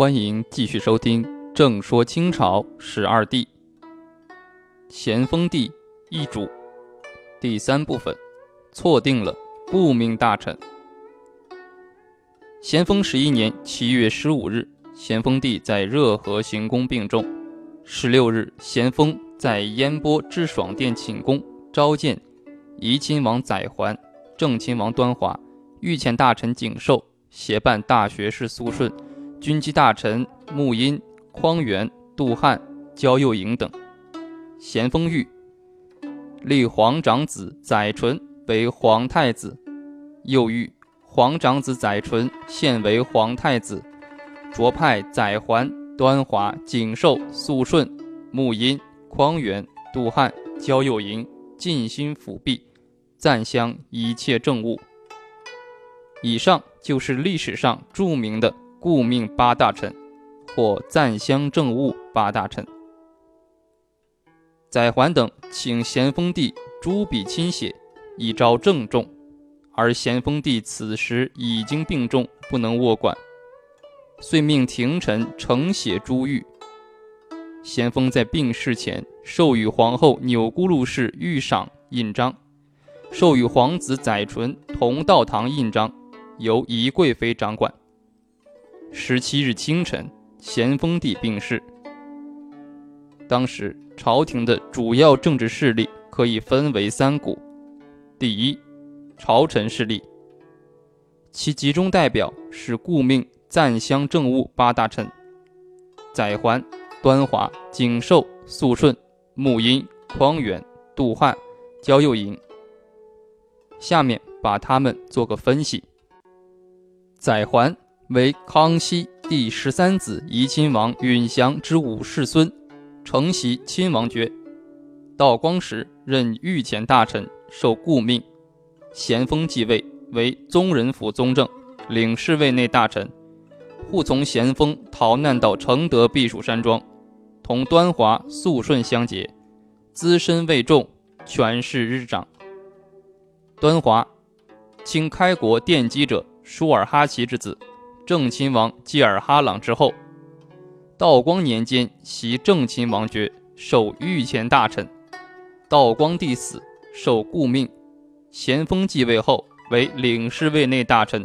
欢迎继续收听《正说清朝十二帝》，咸丰帝一主，第三部分，错定了顾命大臣。咸丰十一年七月十五日，咸丰帝在热河行宫病重。十六日，咸丰在烟波知爽殿寝宫召见怡亲王载垣、正亲王端华、御前大臣景寿、协办大学士肃顺。军机大臣穆荫、匡源、杜汉、焦佑营等。咸丰谕立皇长子载淳为皇太子，又谕皇长子载淳现为皇太子，擢派载桓、端华、景寿、肃顺、穆荫、匡源、杜汉、焦佑营尽心辅弼，赞襄一切政务。以上就是历史上著名的。顾命八大臣，或赞襄政务八大臣。载垣等请咸丰帝朱笔亲写，以昭郑重。而咸丰帝此时已经病重，不能握管，遂命廷臣呈写朱谕。咸丰在病逝前授予皇后钮钴禄氏御赏印章，授予皇子载淳同道堂印章，由宜贵妃掌管。十七日清晨，咸丰帝病逝。当时朝廷的主要政治势力可以分为三股：第一，朝臣势力，其集中代表是顾命赞襄政务八大臣：载垣、端华、景寿、肃顺、穆荫、匡源、杜汉、焦佑营。下面把他们做个分析：载垣。为康熙第十三子怡亲王允祥之五世孙，承袭亲王爵。道光时任御前大臣，受顾命。咸丰继位为宗人府宗正，领侍卫内大臣，护从咸丰逃难到承德避暑山庄，同端华、肃顺相结，资深位重，权势日长。端华，清开国奠基者舒尔哈齐之子。正亲王济尔哈朗之后，道光年间袭正亲王爵，授御前大臣。道光帝死，受顾命。咸丰继位后，为领侍卫内大臣，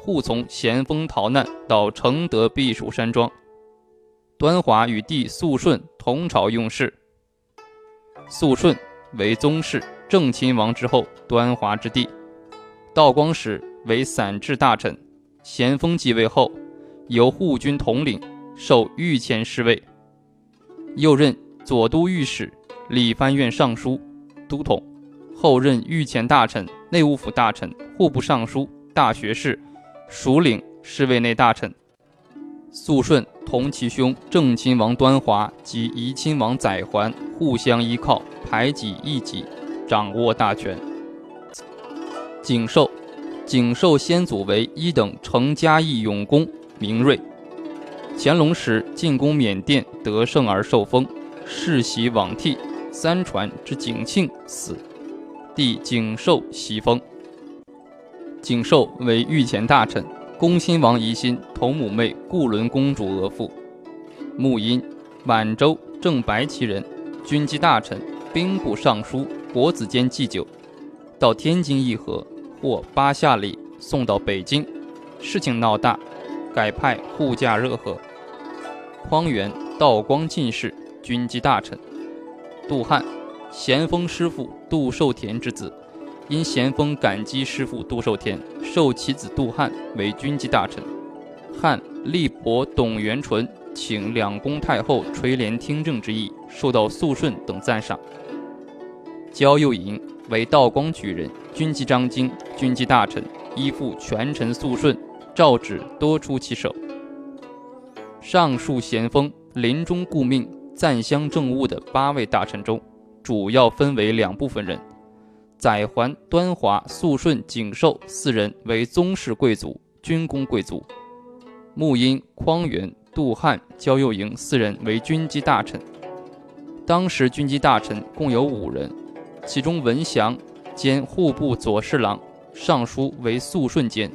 护从咸丰逃难到承德避暑山庄。端华与弟肃顺同朝用事。肃顺为宗室，正亲王之后，端华之弟。道光时为散治大臣。咸丰继位后，由护军统领，授御前侍卫，又任左都御史、理藩院尚书、都统，后任御前大臣、内务府大臣、户部尚书、大学士，署领侍卫内大臣。肃顺同其兄正亲王端华及怡亲王载垣互相依靠，排挤异己，掌握大权。景寿。景寿先祖为一等成嘉义勇功，明锐。乾隆时进攻缅甸得胜而受封，世袭罔替。三传之景庆死，弟景寿袭封。景寿为御前大臣，恭亲王宜兴同母妹固伦公主额驸。穆荫，满洲正白旗人，军机大臣，兵部尚书，国子监祭酒，到天津议和。过八下里送到北京，事情闹大，改派护驾热河。匡源，道光进士，军机大臣。杜汉，咸丰师傅杜寿田之子，因咸丰感激师傅杜寿田，授其子杜汉为军机大臣。汉立伯董元淳请两宫太后垂帘听政之意，受到肃顺等赞赏。焦佑营。为道光举人，军机张京，军机大臣，依附权臣肃顺，诏旨多出其手。上述咸丰临终顾命赞襄政务的八位大臣中，主要分为两部分人：载垣、端华、肃顺、景寿四人为宗室贵族、军功贵族；穆荫、匡源、杜汉、焦佑营四人为军机大臣。当时军机大臣共有五人。其中文祥兼户部左侍郎、尚书为肃顺监，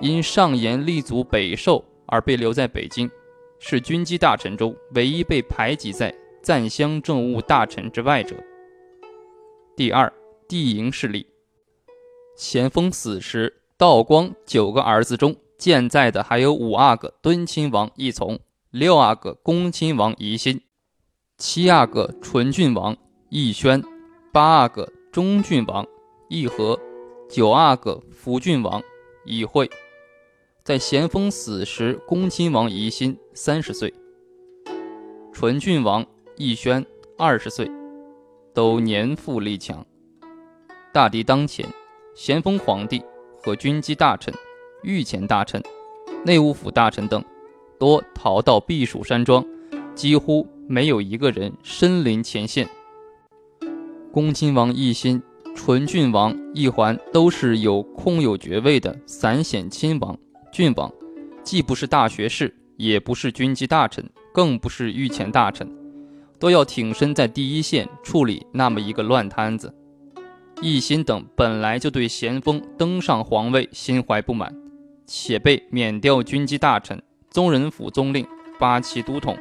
因上言立足北狩而被留在北京，是军机大臣中唯一被排挤在赞襄政务大臣之外者。第二，帝营势力。咸丰死时，道光九个儿子中健在的还有五阿哥敦亲王奕从，六阿哥恭亲王奕欣，七阿哥纯郡王奕轩，八阿哥忠郡王奕和，九阿哥福郡王奕惠。在咸丰死时，恭亲王奕欣三十岁，纯郡王奕轩二十岁，都年富力强。大敌当前，咸丰皇帝和军机大臣、御前大臣、内务府大臣等，多逃到避暑山庄，几乎没有一个人身临前线。恭亲王奕欣、纯郡王奕环都是有空有爵位的散显亲王。郡王既不是大学士，也不是军机大臣，更不是御前大臣，都要挺身在第一线处理那么一个乱摊子。奕欣等本来就对咸丰登上皇位心怀不满，且被免掉军机大臣、宗人府宗令、八旗都统，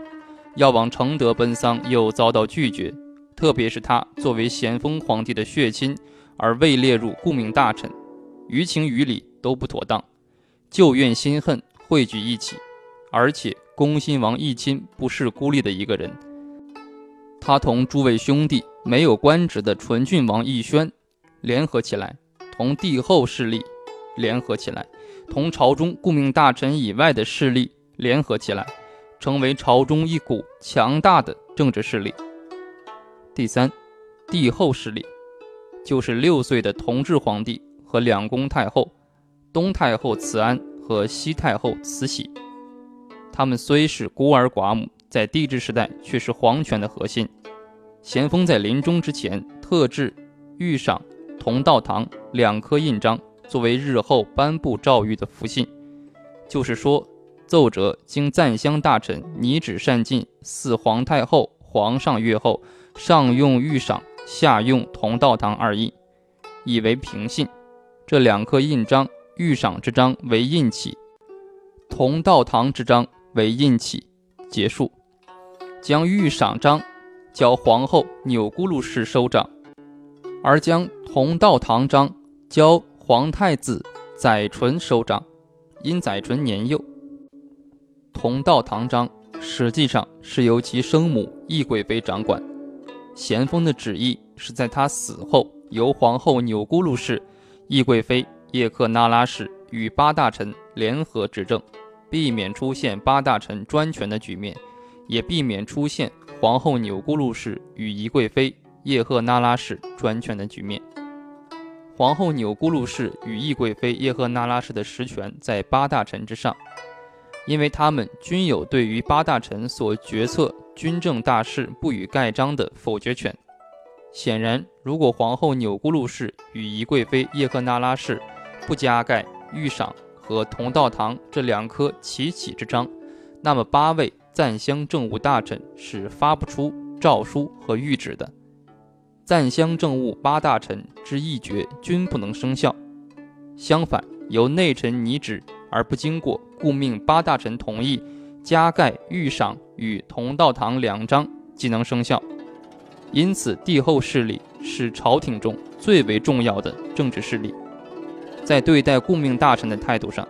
要往承德奔丧，又遭到拒绝。特别是他作为咸丰皇帝的血亲，而未列入顾命大臣，于情于理都不妥当。旧怨新恨汇聚一起，而且恭亲王奕亲不是孤立的一个人，他同诸位兄弟没有官职的纯郡王奕轩联合起来，同帝后势力联合起来，同朝中顾命大臣以外的势力联合起来，成为朝中一股强大的政治势力。第三，帝后势力，就是六岁的同治皇帝和两宫太后。东太后慈安和西太后慈禧，他们虽是孤儿寡母，在帝制时代却是皇权的核心。咸丰在临终之前特制御赏同道堂两颗印章，作为日后颁布诏谕的符信。就是说，奏折经赞襄大臣拟旨善进，似皇太后、皇上阅后，上用御赏，下用同道堂二印，以为平信。这两颗印章。御赏之章为印起，同道堂之章为印起，结束。将御赏章交皇后钮钴禄氏收掌，而将同道堂章交皇太子载淳收掌，因载淳年幼。同道堂章实际上是由其生母懿贵妃掌管。咸丰的旨意是在他死后，由皇后钮钴禄氏、懿贵妃。叶赫那拉氏与八大臣联合执政，避免出现八大臣专权的局面，也避免出现皇后钮钴禄氏与宜贵妃叶赫那拉氏专权的局面。皇后钮钴禄氏与懿贵妃叶赫那拉氏的实权在八大臣之上，因为他们均有对于八大臣所决策军政大事不予盖章的否决权。显然，如果皇后钮钴禄氏与宜贵妃叶赫那拉氏，不加盖御赏和同道堂这两颗齐起之章，那么八位赞襄政务大臣是发不出诏书和谕旨的。赞襄政务八大臣之议决均不能生效。相反，由内臣拟旨而不经过顾命八大臣同意，加盖御赏与同道堂两章即能生效。因此，帝后势力是朝廷中最为重要的政治势力。在对待顾命大臣的态度上，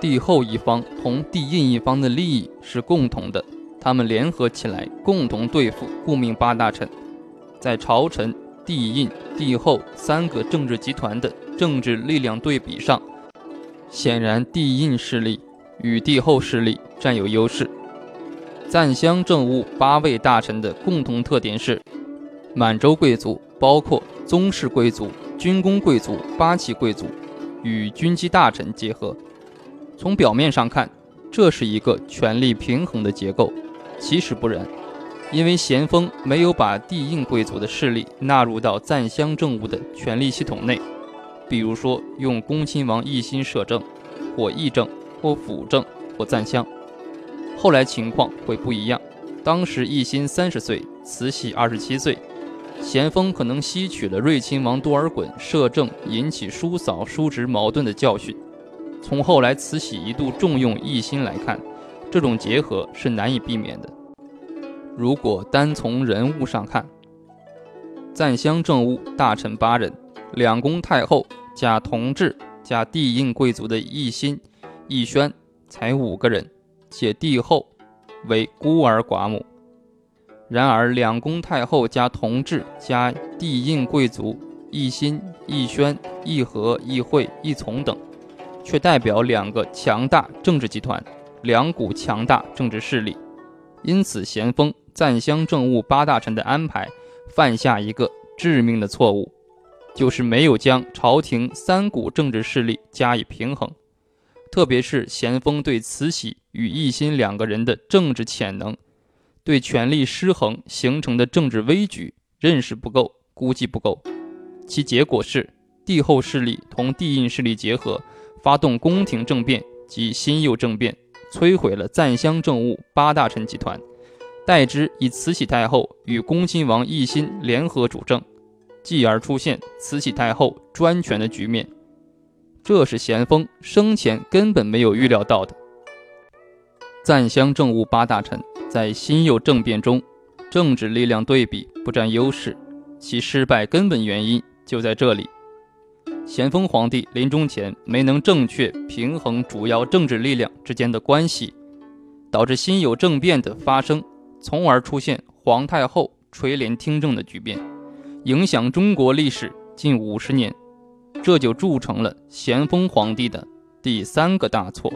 帝后一方同帝印一方的利益是共同的，他们联合起来共同对付顾命八大臣。在朝臣、帝印、帝后三个政治集团的政治力量对比上，显然帝印势力与帝后势力占有优势。赞襄政务八位大臣的共同特点是：满洲贵族，包括宗室贵族、军功贵族、八旗贵族。与军机大臣结合，从表面上看，这是一个权力平衡的结构，其实不然，因为咸丰没有把帝印贵族的势力纳入到赞襄政务的权力系统内，比如说用恭亲王奕欣摄政，或议政，或辅政，或赞襄。后来情况会不一样，当时奕欣三十岁，慈禧二十七岁。咸丰可能吸取了睿亲王多尔衮摄政引起叔嫂叔侄矛盾的教训。从后来慈禧一度重用奕欣来看，这种结合是难以避免的。如果单从人物上看，赞襄政务大臣八人，两宫太后加同治加帝印贵族的奕欣、奕轩才五个人，且帝后为孤儿寡母。然而，两宫太后加同治加帝印贵族奕欣、奕轩、奕和、奕会、奕从等，却代表两个强大政治集团，两股强大政治势力。因此，咸丰赞襄政务八大臣的安排犯下一个致命的错误，就是没有将朝廷三股政治势力加以平衡。特别是咸丰对慈禧与奕欣两个人的政治潜能。对权力失衡形成的政治危局认识不够，估计不够，其结果是帝后势力同帝印势力结合，发动宫廷政变及新右政变，摧毁了赞襄政务八大臣集团，代之以慈禧太后与恭亲王奕欣联合主政，继而出现慈禧太后专权的局面，这是咸丰生前根本没有预料到的。赞襄政务八大臣。在新右政变中，政治力量对比不占优势，其失败根本原因就在这里。咸丰皇帝临终前没能正确平衡主要政治力量之间的关系，导致新有政变的发生，从而出现皇太后垂帘听政的局面，影响中国历史近五十年。这就铸成了咸丰皇帝的第三个大错。